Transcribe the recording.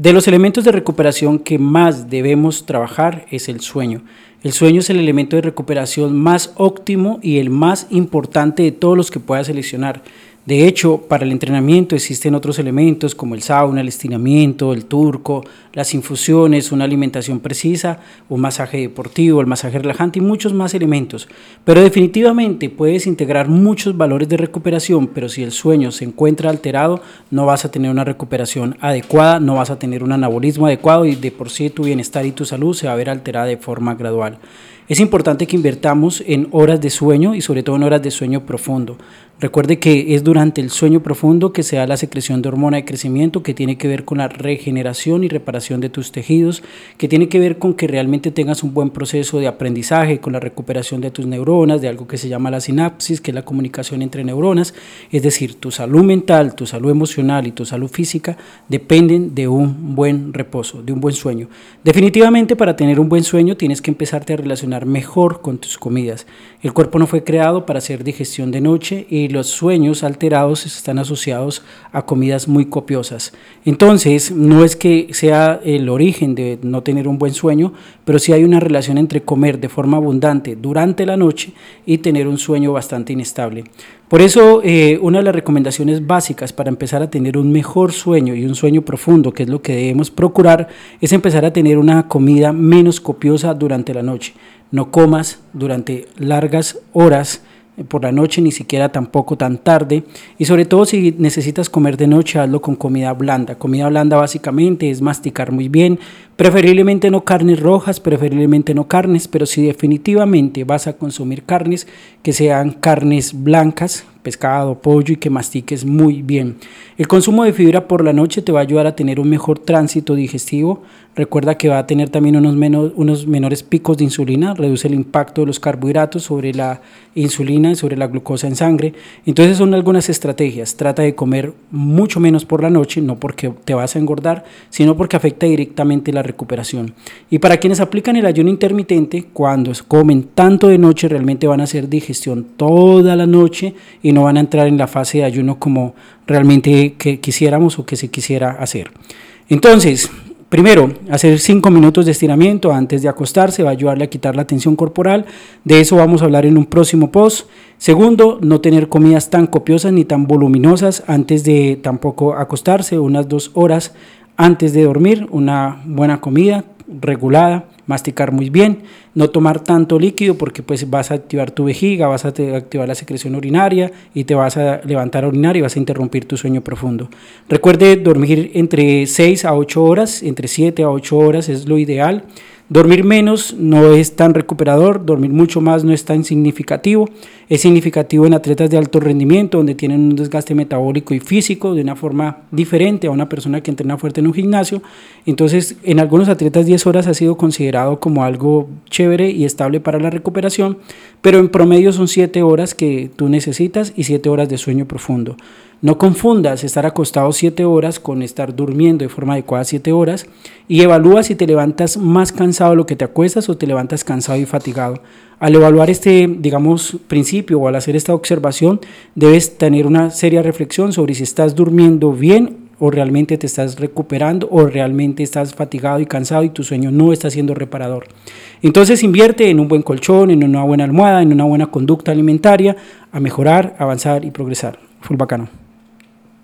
De los elementos de recuperación que más debemos trabajar es el sueño. El sueño es el elemento de recuperación más óptimo y el más importante de todos los que puedas seleccionar. De hecho, para el entrenamiento existen otros elementos como el sauna, el estiramiento, el turco, las infusiones, una alimentación precisa, un masaje deportivo, el masaje relajante y muchos más elementos. Pero definitivamente puedes integrar muchos valores de recuperación, pero si el sueño se encuentra alterado, no vas a tener una recuperación adecuada, no vas a tener un anabolismo adecuado y de por sí tu bienestar y tu salud se va a ver alterada de forma gradual. Es importante que invertamos en horas de sueño y sobre todo en horas de sueño profundo. Recuerde que es durante el sueño profundo que se da la secreción de hormona de crecimiento que tiene que ver con la regeneración y reparación de tus tejidos, que tiene que ver con que realmente tengas un buen proceso de aprendizaje, con la recuperación de tus neuronas, de algo que se llama la sinapsis, que es la comunicación entre neuronas. Es decir, tu salud mental, tu salud emocional y tu salud física dependen de un buen reposo, de un buen sueño. Definitivamente para tener un buen sueño tienes que empezarte a relacionar mejor con tus comidas. El cuerpo no fue creado para hacer digestión de noche y los sueños alterados están asociados a comidas muy copiosas. Entonces, no es que sea el origen de no tener un buen sueño, pero sí hay una relación entre comer de forma abundante durante la noche y tener un sueño bastante inestable. Por eso, eh, una de las recomendaciones básicas para empezar a tener un mejor sueño y un sueño profundo, que es lo que debemos procurar, es empezar a tener una comida menos copiosa durante la noche. No comas durante largas horas por la noche, ni siquiera tampoco tan tarde. Y sobre todo si necesitas comer de noche, hazlo con comida blanda. Comida blanda básicamente es masticar muy bien, preferiblemente no carnes rojas, preferiblemente no carnes, pero si definitivamente vas a consumir carnes, que sean carnes blancas, pescado, pollo y que mastiques muy bien. El consumo de fibra por la noche te va a ayudar a tener un mejor tránsito digestivo. Recuerda que va a tener también unos, menos, unos menores picos de insulina, reduce el impacto de los carbohidratos sobre la insulina y sobre la glucosa en sangre. Entonces son algunas estrategias. Trata de comer mucho menos por la noche, no porque te vas a engordar, sino porque afecta directamente la recuperación. Y para quienes aplican el ayuno intermitente, cuando comen tanto de noche, realmente van a hacer digestión toda la noche y no van a entrar en la fase de ayuno como realmente que quisiéramos o que se quisiera hacer. Entonces, Primero, hacer 5 minutos de estiramiento antes de acostarse va a ayudarle a quitar la tensión corporal. De eso vamos a hablar en un próximo post. Segundo, no tener comidas tan copiosas ni tan voluminosas antes de tampoco acostarse, unas dos horas antes de dormir, una buena comida regulada masticar muy bien, no tomar tanto líquido porque pues vas a activar tu vejiga, vas a activar la secreción urinaria y te vas a levantar a orinar y vas a interrumpir tu sueño profundo. Recuerde dormir entre 6 a 8 horas, entre 7 a 8 horas es lo ideal. Dormir menos no es tan recuperador, dormir mucho más no es tan significativo. Es significativo en atletas de alto rendimiento, donde tienen un desgaste metabólico y físico de una forma diferente a una persona que entrena fuerte en un gimnasio. Entonces, en algunos atletas 10 horas ha sido considerado como algo chévere y estable para la recuperación, pero en promedio son 7 horas que tú necesitas y 7 horas de sueño profundo. No confundas estar acostado 7 horas con estar durmiendo de forma adecuada 7 horas y evalúa si te levantas más cansado lo que te acuestas o te levantas cansado y fatigado. Al evaluar este, digamos, principio o al hacer esta observación, debes tener una seria reflexión sobre si estás durmiendo bien o realmente te estás recuperando o realmente estás fatigado y cansado y tu sueño no está siendo reparador. Entonces invierte en un buen colchón, en una buena almohada, en una buena conducta alimentaria, a mejorar, avanzar y progresar. Full bacano.